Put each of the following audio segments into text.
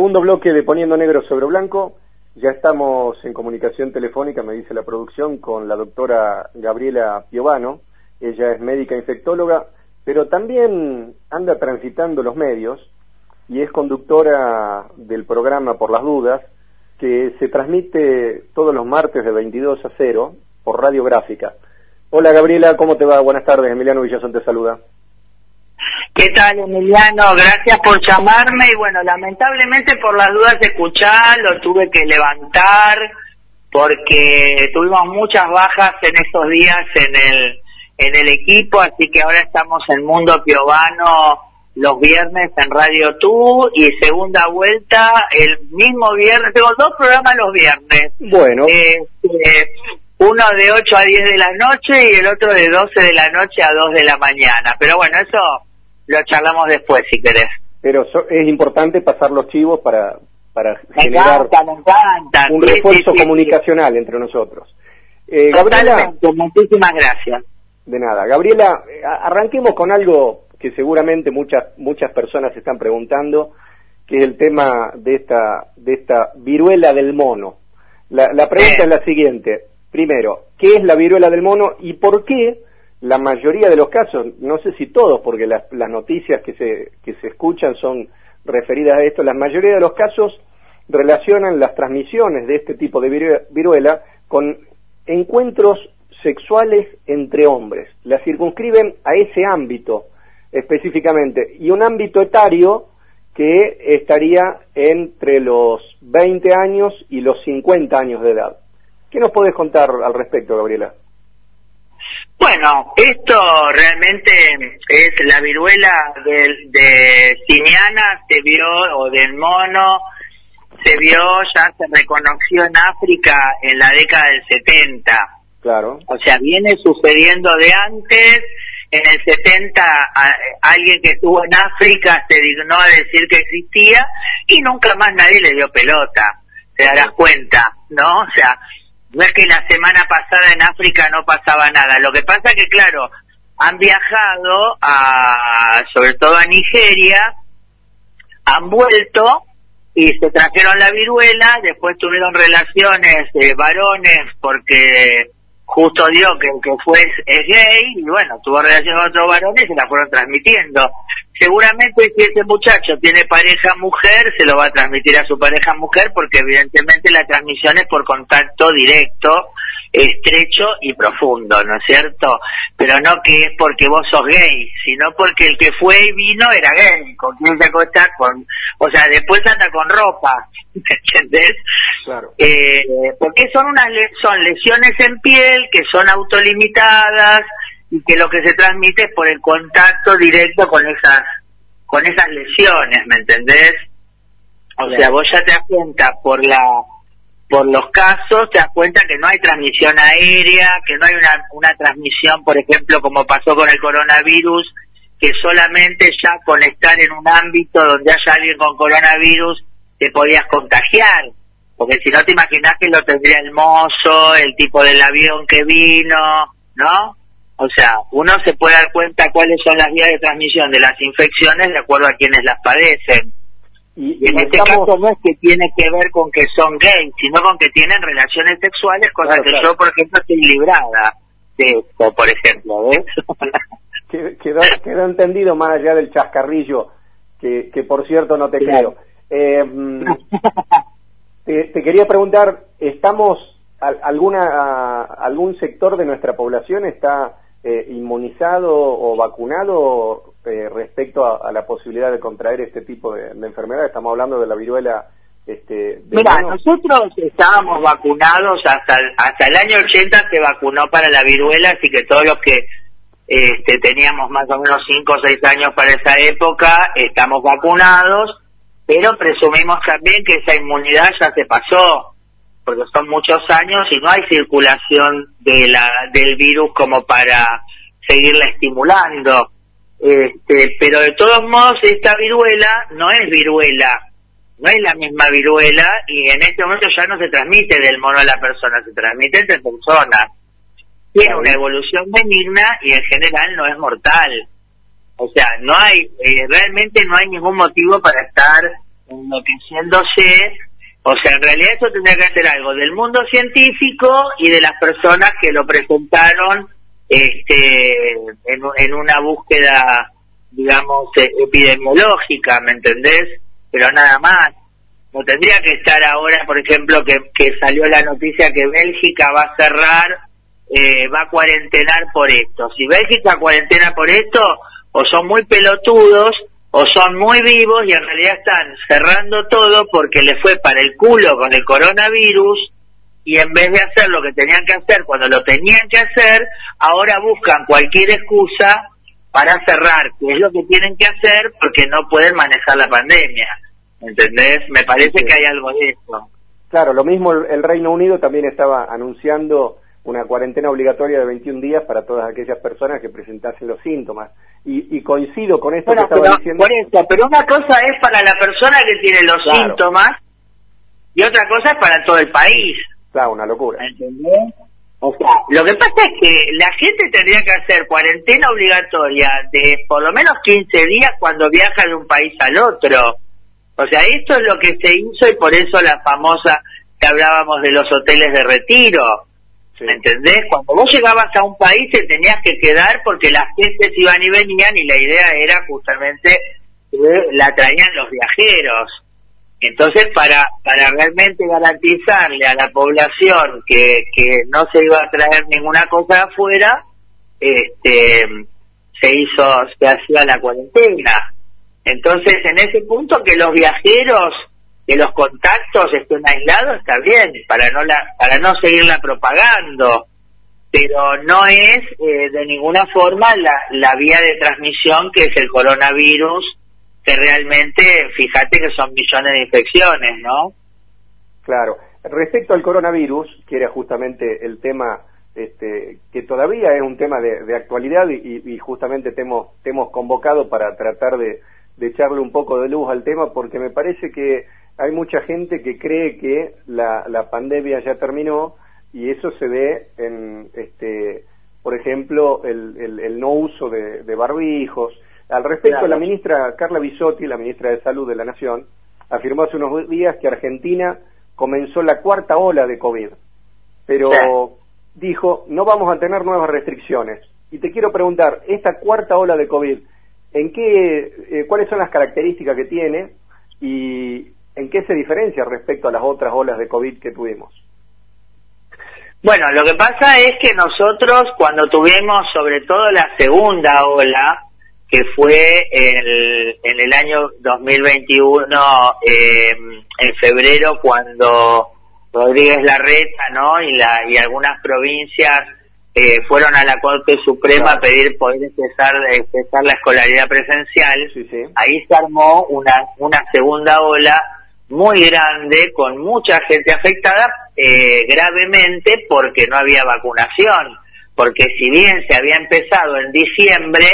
Segundo bloque de Poniendo Negro sobre Blanco. Ya estamos en comunicación telefónica, me dice la producción, con la doctora Gabriela Piovano. Ella es médica infectóloga, pero también anda transitando los medios y es conductora del programa Por las Dudas, que se transmite todos los martes de 22 a 0 por radiográfica. Hola Gabriela, ¿cómo te va? Buenas tardes, Emiliano Villazón te saluda. ¿Qué tal, Emiliano? Gracias por llamarme y bueno, lamentablemente por las dudas de escuchar lo tuve que levantar porque tuvimos muchas bajas en estos días en el en el equipo, así que ahora estamos en Mundo Piovano los viernes en Radio Tú y segunda vuelta el mismo viernes. Tengo dos programas los viernes. Bueno. Este, uno de 8 a 10 de la noche y el otro de 12 de la noche a 2 de la mañana. Pero bueno, eso lo charlamos después si querés. Pero es importante pasar los chivos para, para generar un refuerzo comunicacional entre nosotros. Eh, Gabriela, muchísimas gracias. De nada. Gabriela, eh, arranquemos con algo que seguramente muchas, muchas personas están preguntando, que es el tema de esta, de esta viruela del mono. La, la pregunta es la siguiente. Primero, ¿qué es la viruela del mono y por qué la mayoría de los casos, no sé si todos, porque las, noticias que se, que se escuchan son referidas a esto, la mayoría de los casos relacionan las transmisiones de este tipo de viruela con encuentros sexuales entre hombres. La circunscriben a ese ámbito específicamente y un ámbito etario que estaría entre los 20 años y los 50 años de edad. ¿Qué nos puedes contar al respecto, Gabriela? Bueno, esto realmente es la viruela de, de Siniana, se vio, o del mono, se vio, ya se reconoció en África en la década del 70. Claro. O sea, viene sucediendo de antes. En el 70 alguien que estuvo en África se dignó a decir que existía y nunca más nadie le dio pelota. Te darás cuenta, ¿no? O sea, no es que la semana pasada en África no pasaba nada. Lo que pasa que, claro, han viajado a, sobre todo a Nigeria, han vuelto y se trajeron la viruela, después tuvieron relaciones varones porque justo dio que el que fue es, gay y bueno, tuvo relaciones con otros varones y se la fueron transmitiendo seguramente si ese muchacho tiene pareja mujer, se lo va a transmitir a su pareja mujer porque evidentemente la transmisión es por contacto directo, estrecho y profundo, ¿no es cierto? Pero no que es porque vos sos gay, sino porque el que fue y vino era gay, con quien se acosta con, o sea, después anda con ropa, ¿entendés? Claro. Eh, porque son unas son lesiones en piel que son autolimitadas, y que lo que se transmite es por el contacto directo con esas con esas lesiones, ¿me entendés? O sea, vos ya te das cuenta por la por los casos, te das cuenta que no hay transmisión aérea, que no hay una, una transmisión, por ejemplo, como pasó con el coronavirus, que solamente ya con estar en un ámbito donde haya alguien con coronavirus te podías contagiar. Porque si no te imaginas que lo tendría el mozo, el tipo del avión que vino, ¿no? O sea, uno se puede dar cuenta cuáles son las vías de transmisión de las infecciones de acuerdo a quienes las padecen. Y, en este caso no es que tiene que ver con que son gays, sino con que tienen relaciones sexuales, cosa que yo, por ejemplo, estoy librada de esto, por ejemplo, ¿ves? quedó, entendido más allá del chascarrillo, que, que por cierto no te creo. Eh, mm, te, quería preguntar, ¿estamos, alguna, algún sector de nuestra población está eh, inmunizado o vacunado eh, respecto a, la posibilidad de contraer este tipo de, enfermedad? Estamos hablando de la viruela. Este, Mira, nosotros estábamos vacunados hasta el, hasta el año 80 se vacunó para la viruela, así que todos los que este, teníamos más o menos 5 o 6 años para esa época estamos vacunados, pero presumimos también que esa inmunidad ya se pasó porque son muchos años y no hay circulación de la, del virus como para seguirla estimulando. Este, pero de todos modos esta viruela no es viruela, no es la misma viruela y en este momento ya no se transmite del mono a la persona, se transmite entre personas. Tiene una evolución benigna y en general no es mortal. O sea, no hay, eh, realmente no hay ningún motivo para estar enloqueciéndose. O sea, en realidad eso tendría que hacer algo del mundo científico y de las personas que lo presentaron este, en, en una búsqueda, digamos, e, epidemiológica, ¿me entendés? Pero nada más. No tendría que estar ahora, por ejemplo, que, que salió la noticia que Bélgica va a cerrar, eh, va a cuarentenar por esto. Si Bélgica cuarentena por esto, o son muy pelotudos, o son muy vivos y en realidad están cerrando todo porque le fue para el culo con el coronavirus y en vez de hacer lo que tenían que hacer cuando lo tenían que hacer, ahora buscan cualquier excusa para cerrar, que es lo que tienen que hacer porque no pueden manejar la pandemia. ¿Entendés? Me parece que hay algo de eso. Claro, lo mismo el, Reino Unido también estaba anunciando una cuarentena obligatoria de 21 días para todas aquellas personas que presentasen los síntomas. Y, coincido con esto que estaba diciendo. Por eso, pero una cosa es para la persona que tiene los síntomas y otra cosa es para todo el país. Claro, una locura. ¿Entendés? O sea, lo que pasa es que la gente tendría que hacer cuarentena obligatoria de por lo menos 15 días cuando viaja de un país al otro. O sea, esto es lo que se hizo y por eso la famosa que hablábamos de los hoteles de retiro. ¿Me entendés? Cuando vos llegabas a un país te tenías que quedar porque las gentes iban y venían y la idea era justamente la traían los viajeros. Entonces, para, para realmente garantizarle a la población que, que no se iba a traer ninguna cosa afuera, este, se hizo, se hacía la cuarentena. Entonces, en ese punto que los viajeros, que los contactos estén aislados, está bien, para no la, para no seguirla propagando, pero no es eh, de ninguna forma la, la vía de transmisión que es el coronavirus, que realmente, fíjate que son millones de infecciones, ¿no? Claro. Respecto al coronavirus, que era justamente el tema este, que todavía es un tema de, actualidad y, justamente te hemos, te hemos convocado para tratar de echarle un poco de luz al tema porque me parece que hay mucha gente que cree que la, la pandemia ya terminó y eso se ve en, este, por ejemplo, el, el, no uso de, barbijos. Al respecto, la ministra Carla Bisotti, la ministra de Salud de la Nación, afirmó hace unos días que Argentina comenzó la cuarta ola de COVID, pero dijo, no vamos a tener nuevas restricciones. Y te quiero preguntar, esta cuarta ola de COVID, ¿En qué, eh, ¿Cuáles son las características que tiene y en qué se diferencia respecto a las otras olas de COVID que tuvimos? Bueno, lo que pasa es que nosotros cuando tuvimos sobre todo la segunda ola, que fue en el año 2021, eh, en febrero, cuando Rodríguez Larreta, ¿no? Y, la, y algunas provincias eh, fueron a la Corte Suprema a pedir poder empezar, empezar la escolaridad presencial. Ahí se armó una, una segunda ola muy grande con mucha gente afectada eh, gravemente porque no había vacunación. Porque si bien se había empezado en diciembre,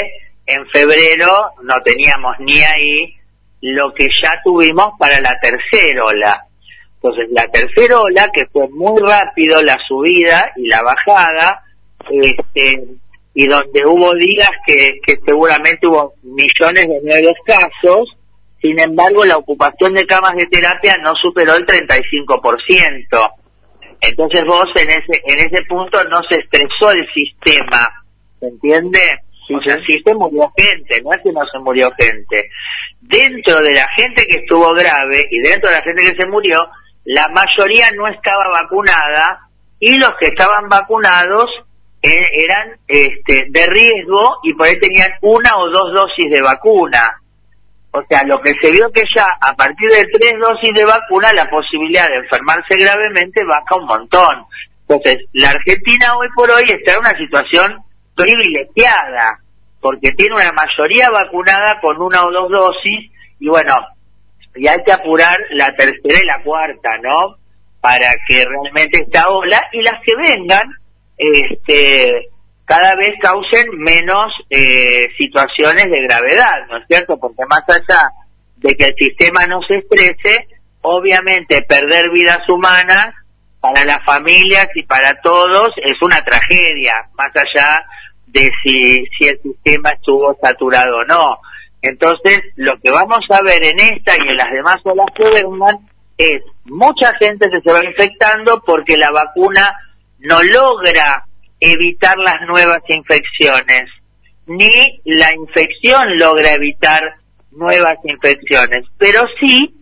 en febrero no teníamos ni ahí lo que ya tuvimos para la tercera ola. Entonces, la tercera ola, que fue muy rápido la subida y la bajada, este, y donde hubo días que, que seguramente hubo millones de nuevos casos, sin embargo la ocupación de camas de terapia no superó el 35%. Entonces vos en ese, en ese punto no se estresó el sistema, ¿se entiende? o sea, sí se murió gente, no es que no se murió gente. Dentro de la gente que estuvo grave y dentro de la gente que se murió, la mayoría no estaba vacunada y los que estaban vacunados eran este, de riesgo y por ahí tenían una o dos dosis de vacuna. O sea, lo que se vio que ya a partir de tres dosis de vacuna la posibilidad de enfermarse gravemente baja un montón. Entonces, la Argentina hoy por hoy está en una situación privilegiada, porque tiene una mayoría vacunada con una o dos dosis, y bueno, y hay que apurar la tercera y la cuarta, ¿no? Para que realmente esta ola, y las que vengan, este, cada vez causen menos eh, situaciones de gravedad, ¿no es cierto? Porque más allá de que el sistema no se estrese, obviamente perder vidas humanas para las familias y para todos es una tragedia, más allá de si, si el sistema estuvo saturado o no. Entonces, lo que vamos a ver en esta y en las demás olas que vengan es mucha gente se, se va infectando porque la vacuna no logra evitar las nuevas infecciones, ni la infección logra evitar nuevas infecciones, pero sí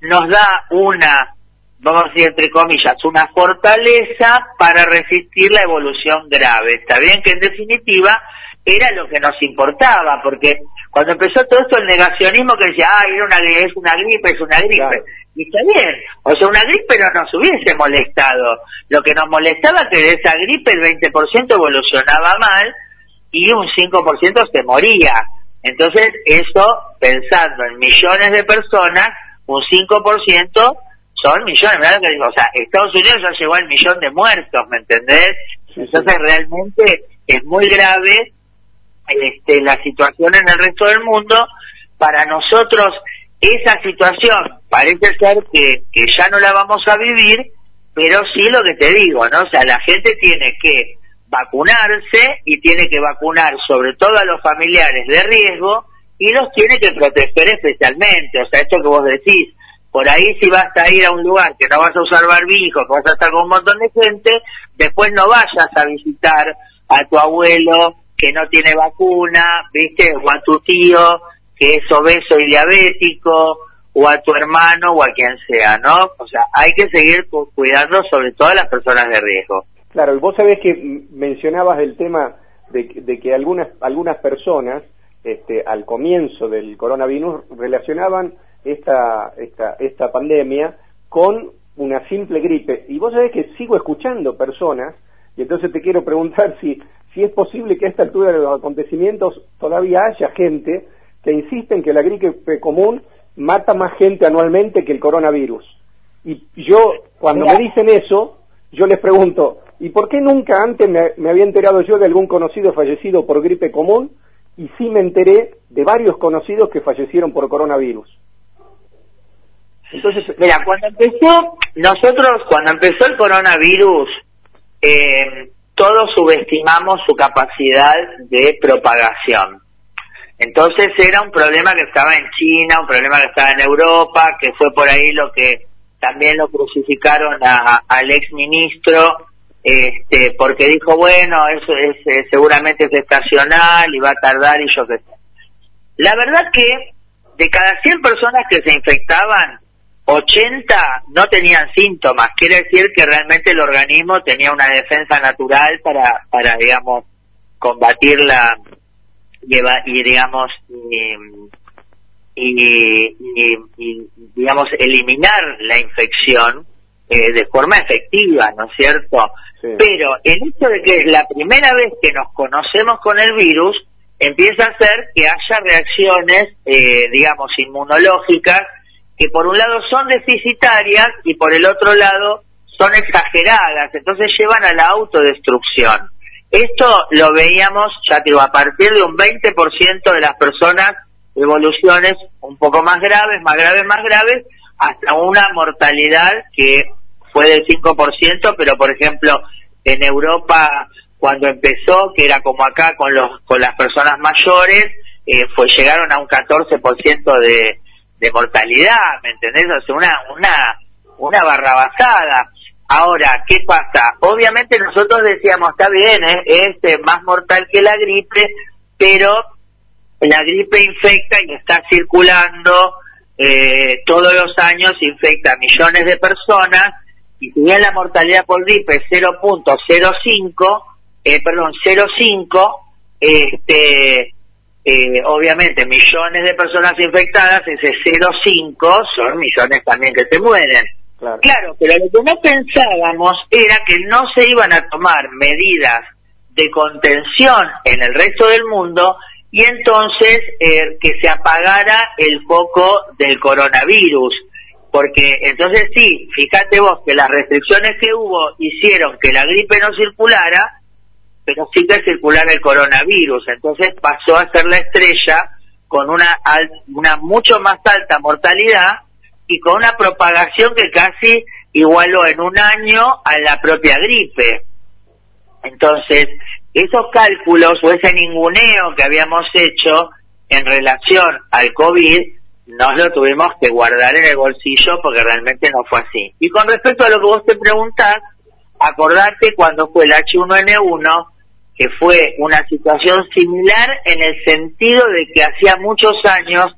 nos da una, vamos a decir entre comillas, una fortaleza para resistir la evolución grave. Está bien que en definitiva era lo que nos importaba, porque cuando empezó todo esto el negacionismo que decía, ay, era una, es una gripe, es una gripe. Y está bien, o sea, una gripe no nos hubiese molestado. Lo que nos molestaba que de esa gripe el 20% evolucionaba mal y un 5% se moría. Entonces, eso, pensando en millones de personas, un 5% son millones, ¿verdad? O sea, Estados Unidos ya llegó al millón de muertos, ¿me entendés? Entonces, realmente es muy grave este, la situación en el resto del mundo. Para nosotros, esa situación parece ser que, ya no la vamos a vivir, pero sí lo que te digo, ¿no? O sea, la gente tiene que vacunarse y tiene que vacunar sobre todo a los familiares de riesgo y los tiene que proteger especialmente. O sea, esto que vos decís, por ahí si vas a ir a un lugar que no vas a usar barbijo, que vas a estar con un montón de gente, después no vayas a visitar a tu abuelo que no tiene vacuna, ¿viste? O a tu tío que es obeso y diabético, o a tu hermano o a quien sea, ¿no? O sea, hay que seguir cuidando sobre todo a las personas de riesgo. Claro, y vos sabés que mencionabas el tema de, de que algunas, algunas personas este, al comienzo del coronavirus relacionaban esta, esta, esta pandemia con una simple gripe. Y vos sabés que sigo escuchando personas, y entonces te quiero preguntar si, si es posible que a esta altura de los acontecimientos todavía haya gente que insiste en que la gripe común mata más gente anualmente que el coronavirus. Y yo, cuando me dicen eso, yo les pregunto, ¿y por qué nunca antes me, me, había enterado yo de algún conocido fallecido por gripe común? Y sí me enteré de varios conocidos que fallecieron por coronavirus. Entonces, mira, cuando empezó, nosotros, cuando empezó el coronavirus, eh, todos subestimamos su capacidad de propagación. Entonces era un problema que estaba en China, un problema que estaba en Europa, que fue por ahí lo que también lo crucificaron al ex ministro, este, porque dijo, bueno, eso es, eh, seguramente es estacional y va a tardar y yo qué sé. La verdad que de cada 100 personas que se infectaban, 80 no tenían síntomas, quiere decir que realmente el organismo tenía una defensa natural para, para digamos, combatir la, y digamos, y, digamos, eliminar la infección eh, de forma efectiva, ¿no es cierto? Pero el hecho de que es la primera vez que nos conocemos con el virus, empieza a hacer que haya reacciones, eh, digamos, inmunológicas que por un lado son deficitarias y por el otro lado son exageradas, entonces llevan a la autodestrucción. Esto lo veíamos, ya digo, a partir de un 20% de las personas, evoluciones un poco más graves, más graves, más graves, hasta una mortalidad que fue del 5%, pero por ejemplo, en Europa, cuando empezó, que era como acá con los con las personas mayores, eh, fue llegaron a un 14% de, de mortalidad, ¿me entendés? O sea, una, una, una barrabasada. Ahora, ¿qué pasa? Obviamente nosotros decíamos, está bien, ¿eh? es eh, más mortal que la gripe, pero la gripe infecta y está circulando eh, todos los años, infecta a millones de personas, y si bien la mortalidad por gripe es 0.05, eh, perdón, 0.5, este, eh, obviamente millones de personas infectadas, ese 0.5 son millones también que se mueren. Claro. pero lo que no pensábamos era que no se iban a tomar medidas de contención en el resto del mundo y entonces eh, que se apagara el foco del coronavirus. Porque entonces sí, fíjate vos que las restricciones que hubo hicieron que la gripe no circulara, pero sí que circulara el coronavirus. Entonces pasó a ser la estrella con una, una mucho más alta mortalidad y con una propagación que casi igualó en un año a la propia gripe. Entonces, esos cálculos o ese ninguneo que habíamos hecho en relación al COVID, nos lo tuvimos que guardar en el bolsillo porque realmente no fue así. Y con respecto a lo que vos te preguntás, acordate cuando fue el H1N1, que fue una situación similar en el sentido de que hacía muchos años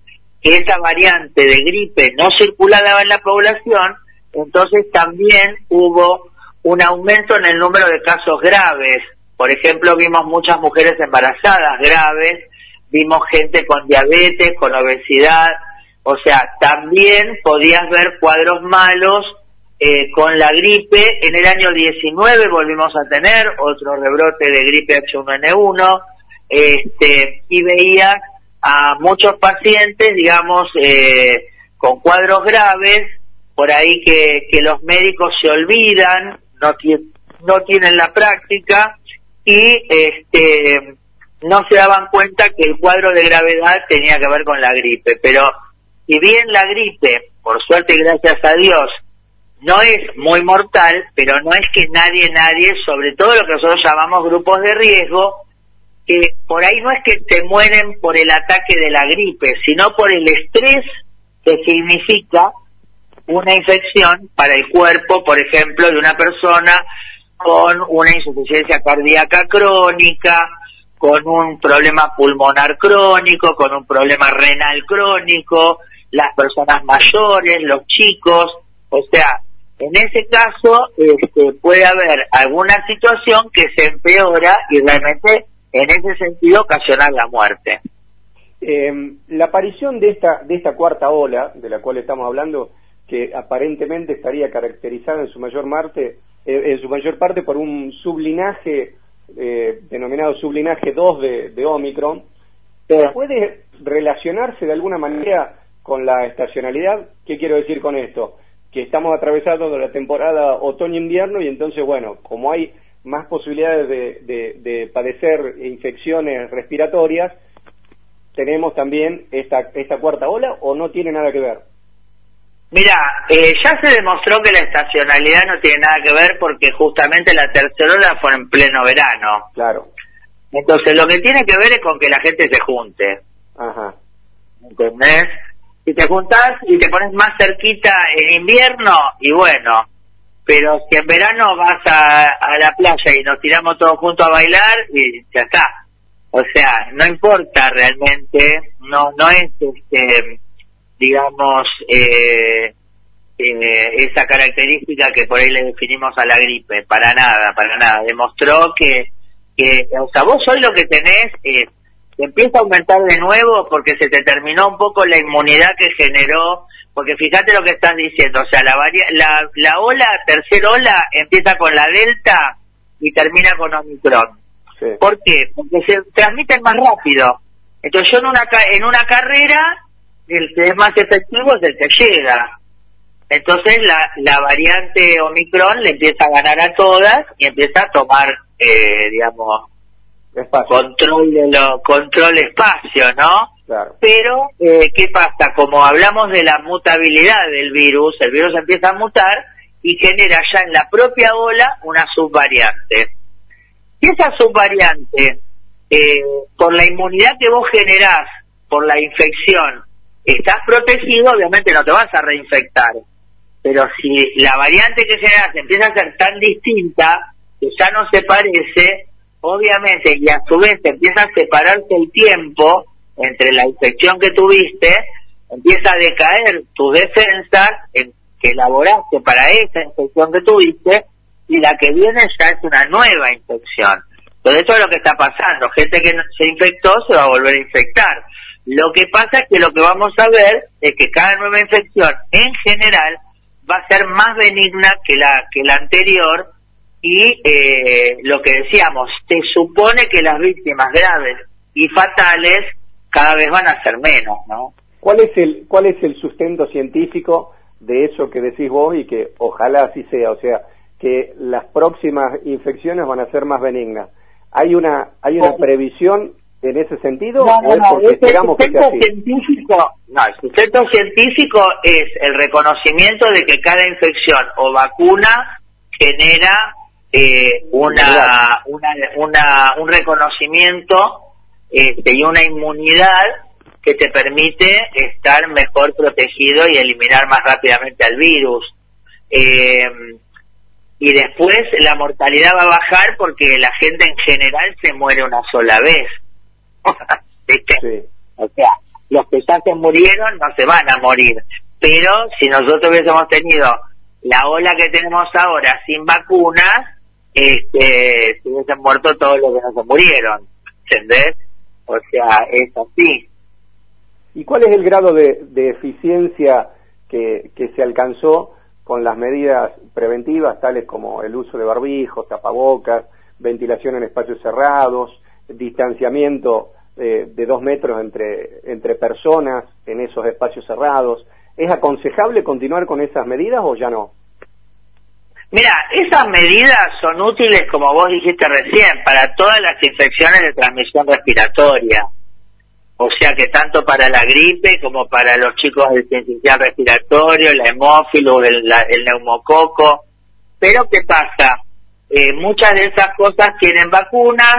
que esa variante de gripe no circulaba en la población, entonces también hubo un aumento en el número de casos graves. Por ejemplo, vimos muchas mujeres embarazadas graves, vimos gente con diabetes, con obesidad, o sea, también podías ver cuadros malos eh, con la gripe. En el año 19 volvimos a tener otro rebrote de gripe H1N1 este, y veías a muchos pacientes, digamos, eh, con cuadros graves, por ahí que, que los médicos se olvidan, no, no tienen la práctica y este, no se daban cuenta que el cuadro de gravedad tenía que ver con la gripe. Pero si bien la gripe, por suerte y gracias a Dios, no es muy mortal, pero no es que nadie, nadie, sobre todo lo que nosotros llamamos grupos de riesgo, que por ahí no es que se mueren por el ataque de la gripe, sino por el estrés que significa una infección para el cuerpo, por ejemplo, de una persona con una insuficiencia cardíaca crónica, con un problema pulmonar crónico, con un problema renal crónico, las personas mayores, los chicos, o sea, en ese caso este, puede haber alguna situación que se empeora y realmente en ese sentido ocasionar la muerte. Eh, la aparición de esta, de esta cuarta ola, de la cual estamos hablando, que aparentemente estaría caracterizada en su mayor, parte, eh, en su mayor parte por un sublinaje eh, denominado sublinaje 2 de, de Omicron, ¿puede relacionarse de alguna manera con la estacionalidad? ¿Qué quiero decir con esto? Que estamos atravesando la temporada otoño-invierno y entonces, bueno, como hay más posibilidades de, padecer infecciones respiratorias, tenemos también esta, esta cuarta ola o no tiene nada que ver? Mira, eh, ya se demostró que la estacionalidad no tiene nada que ver porque justamente la tercera ola fue en pleno verano. Claro. Entonces lo que tiene que ver es con que la gente se junte. Ajá. ¿Entendés? Si te juntás y te pones más cerquita en invierno, y bueno, pero si en verano vas a, a la playa y nos tiramos todos juntos a bailar, y ya está. O sea, no importa realmente, no, no es este digamos, eh, eh, esa característica que por ahí le definimos a la gripe, para nada, para nada. Demostró que, que o sea, vos hoy lo que tenés es, empieza a aumentar de nuevo porque se te terminó un poco la inmunidad que generó, porque fíjate lo que estás diciendo, o sea, la, la, la ola, tercera ola, empieza con la delta y termina con Omicron. ¿Por qué? Porque se transmiten más rápido. Entonces yo en una, en una carrera el que es más efectivo es el que llega. Entonces la, la variante Omicron le empieza a ganar a todas y empieza a tomar, eh, digamos, control de lo, control espacio, ¿no? Pero, eh, ¿qué pasa? Como hablamos de la mutabilidad del virus, el virus empieza a mutar y genera ya en la propia ola una subvariante. Y esa subvariante, eh, por la inmunidad que vos generás por la infección estás protegido, obviamente no te vas a reinfectar. Pero si la variante que hace empieza a ser tan distinta, que ya no se parece, obviamente, y a su vez empieza a separarse el tiempo entre la infección que tuviste, empieza a decaer tus defensas en, que elaboraste para esa infección que tuviste, y la que viene ya es una nueva infección. Entonces eso es lo que está pasando. Gente que se infectó se va a volver a infectar. Lo que pasa es que lo que vamos a ver es que cada nueva infección en general va a ser más benigna que la, que la anterior y eh, lo que decíamos, se supone que las víctimas graves y fatales cada vez van a ser menos, ¿no? ¿Cuál es el, cuál es el sustento científico de eso que decís vos y que ojalá así sea? O sea, que las próximas infecciones van a ser más benignas. ¿Hay una, hay una previsión en ese sentido? No, no, no, el sustento científico, no, el sustento científico es el reconocimiento de que cada infección o vacuna genera eh, una, una, una, un reconocimiento este, y una inmunidad que te permite estar mejor protegido y eliminar más rápidamente al virus. Eh, y después la mortalidad va a bajar porque la gente en general se muere una sola vez. O sea, los que ya se murieron no se van a morir. Pero si nosotros hubiésemos tenido la ola que tenemos ahora sin vacunas, este, se hubiesen muerto todos los que no se murieron. ¿Entendés? O sea, es así. ¿Y cuál es el grado de, eficiencia que, que se alcanzó con las medidas preventivas, tales como el uso de barbijos, tapabocas, ventilación en espacios cerrados, distanciamiento eh, de dos metros entre, entre personas en esos espacios cerrados. ¿Es aconsejable continuar con esas medidas o ya no? Mira, esas medidas son útiles, como vos dijiste recién, para todas las infecciones de transmisión respiratoria. O sea que tanto para la gripe como para los chicos del sistema respiratorio, el hemófilo, el, el neumococo. Pero ¿qué pasa? Eh, muchas de esas cosas tienen vacunas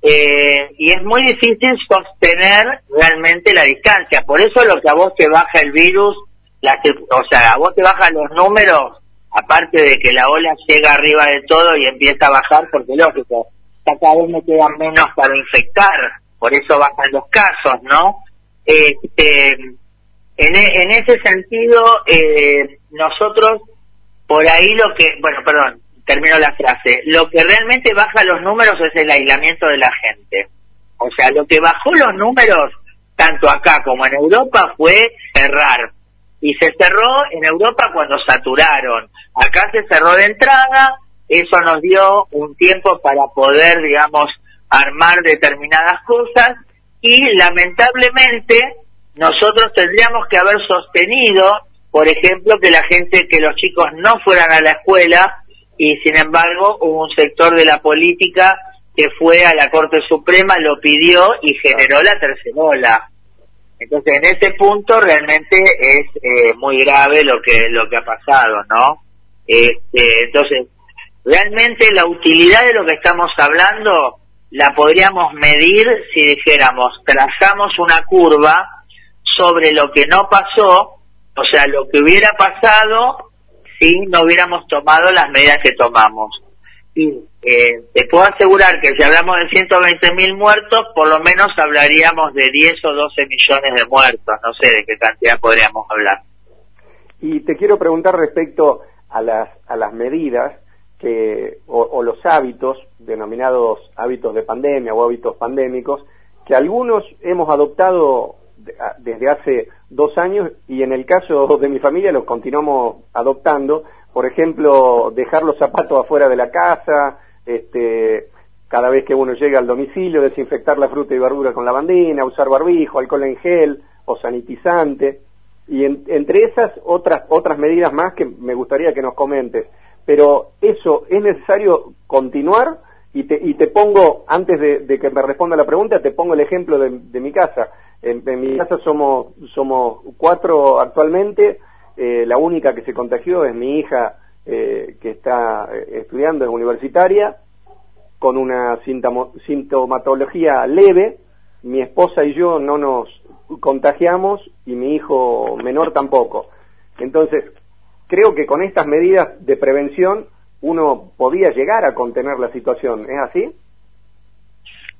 eh, y es muy difícil sostener realmente la distancia. Por eso lo que a vos te baja el virus, la, o sea, a vos te bajan los números, aparte de que la ola llega arriba de todo y empieza a bajar, porque lógico, cada vez me quedan menos para infectar por eso bajan los casos, ¿no? Este, en, e, en ese sentido, eh, nosotros, por ahí lo que, bueno, perdón, termino la frase, lo que realmente baja los números es el aislamiento de la gente. O sea, lo que bajó los números, tanto acá como en Europa, fue cerrar. Y se cerró en Europa cuando saturaron. Acá se cerró de entrada, eso nos dio un tiempo para poder, digamos, armar determinadas cosas y lamentablemente nosotros tendríamos que haber sostenido, por ejemplo, que la gente, que los chicos no fueran a la escuela y sin embargo hubo un sector de la política que fue a la Corte Suprema, lo pidió y generó la tercera ola. Entonces, en ese punto realmente es eh, muy grave lo que lo que ha pasado, ¿no? Este, entonces, realmente la utilidad de lo que estamos hablando la podríamos medir si dijéramos, trazamos una curva sobre lo que no pasó, o sea, lo que hubiera pasado si no hubiéramos tomado las medidas que tomamos. Eh, te puedo asegurar que si hablamos de 120 mil muertos, por lo menos hablaríamos de 10 o 12 millones de muertos, no sé de qué cantidad podríamos hablar. Y te quiero preguntar respecto a las, a las medidas que, o, los hábitos, denominados hábitos de pandemia o hábitos pandémicos, que algunos hemos adoptado desde hace dos años y en el caso de mi familia los continuamos adoptando. Por ejemplo, dejar los zapatos afuera de la casa, este, cada vez que uno llega al domicilio, desinfectar la fruta y verdura con lavandina, usar barbijo, alcohol en gel o sanitizante. Y entre esas otras, otras medidas más que me gustaría que nos comentes pero eso es necesario continuar y te, y te pongo, antes de, que me responda la pregunta, te pongo el ejemplo de, mi casa. En, mi casa somos, somos cuatro actualmente, eh, la única que se contagió es mi hija eh, que está eh, estudiando, es universitaria, con una sintomatología leve, mi esposa y yo no nos contagiamos y mi hijo menor tampoco. Entonces, creo que con estas medidas de prevención uno podía llegar a contener la situación. ¿Es así?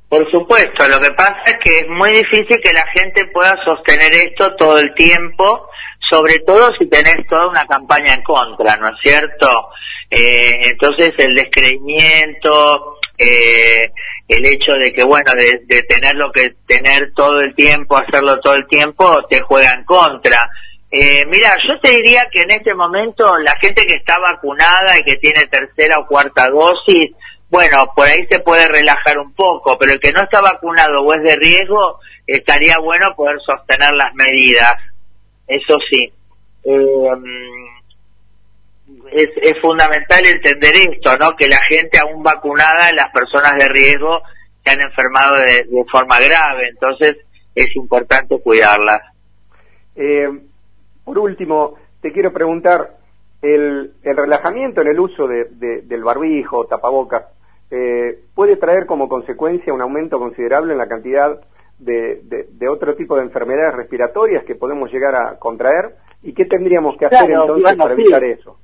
Por supuesto, lo que pasa es que es muy difícil que la gente pueda sostener esto todo el tiempo, sobre todo si tenés toda una campaña en contra, ¿no es cierto? Eh, entonces el descreimiento, eh, el hecho de que, bueno, de, de tenerlo que tener todo el tiempo, hacerlo todo el tiempo, te juega en contra. Eh, mira, yo te diría que en este momento la gente que está vacunada y que tiene tercera o cuarta dosis, bueno, por ahí se puede relajar un poco, pero el que no está vacunado o es de riesgo, estaría bueno poder sostener las medidas. Eso sí. Eh, es, fundamental entender esto, ¿no? Que la gente aún vacunada, las personas de riesgo, se han enfermado de, de forma grave, entonces es importante cuidarlas. Eh, por último, te quiero preguntar, el, relajamiento en el uso del barbijo, tapabocas, eh, puede traer como consecuencia un aumento considerable en la cantidad de, de, otro tipo de enfermedades respiratorias que podemos llegar a contraer y qué tendríamos que hacer entonces para evitar eso.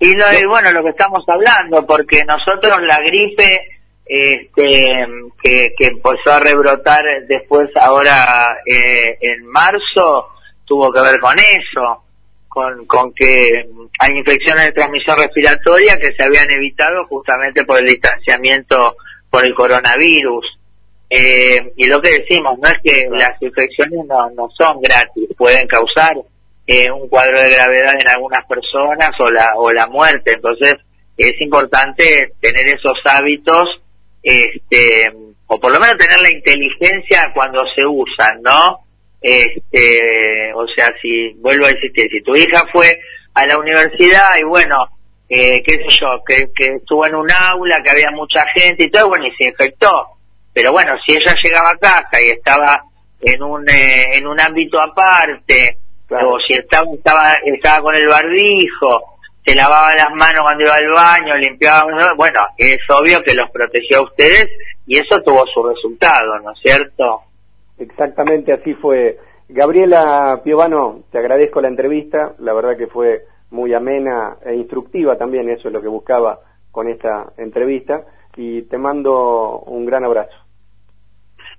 Y, bueno, lo que estamos hablando, porque nosotros la gripe este, que, que empezó a rebrotar después ahora eh, en marzo, tuvo que ver con eso, con, con que hay infecciones de transmisión respiratoria que se habían evitado justamente por el distanciamiento por el coronavirus. Eh, y lo que decimos, no es que las infecciones no, no son gratis, pueden causar eh, un cuadro de gravedad en algunas personas o la, o la muerte. Entonces, es importante tener esos hábitos, este, o por lo menos tener la inteligencia cuando se usan, ¿no? Este, o sea, si, vuelvo a insistir, si tu hija fue a la universidad y bueno, eh, qué sé yo, que, que estuvo en un aula, que había mucha gente y todo, bueno, y se infectó. Pero bueno, si ella llegaba a casa y estaba en un, eh, en un ámbito aparte, o si estaba, estaba, estaba con el barbijo, se lavaba las manos cuando iba al baño, limpiaba, bueno, es obvio que los protegió a ustedes y eso tuvo su resultado, ¿no es cierto? Exactamente así fue. Gabriela Piovano, te agradezco la entrevista, la verdad que fue muy amena e instructiva también, eso es lo que buscaba con esta entrevista, y te mando un gran abrazo.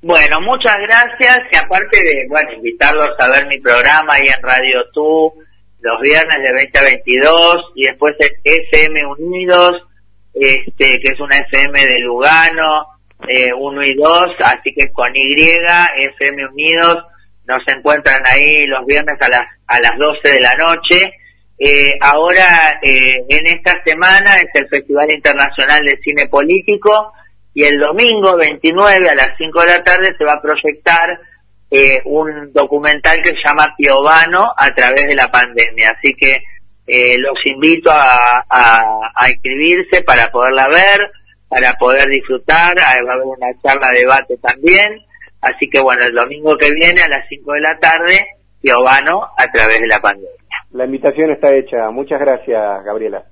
Bueno, muchas gracias y aparte de, bueno, invitarlos a ver mi programa ahí en Radio Tú los viernes de 20 a 22 y después FM Unidos, este, que es una FM de Lugano, eh, 1 y 2, así que con Y, FM Unidos, nos encuentran ahí los viernes a las, a las 12 de la noche. Eh, ahora, eh, en esta semana es el Festival Internacional de Cine Político, y el domingo 29 a las 5 de la tarde se va a proyectar eh, un documental que se llama Piovano a través de la pandemia. Así que eh, los invito a, a, inscribirse para poderla ver, para poder disfrutar. Va a haber una charla de debate también. Así que bueno, el domingo que viene a las 5 de la tarde, Piovano a través de la pandemia. La invitación está hecha. Muchas gracias, Gabriela.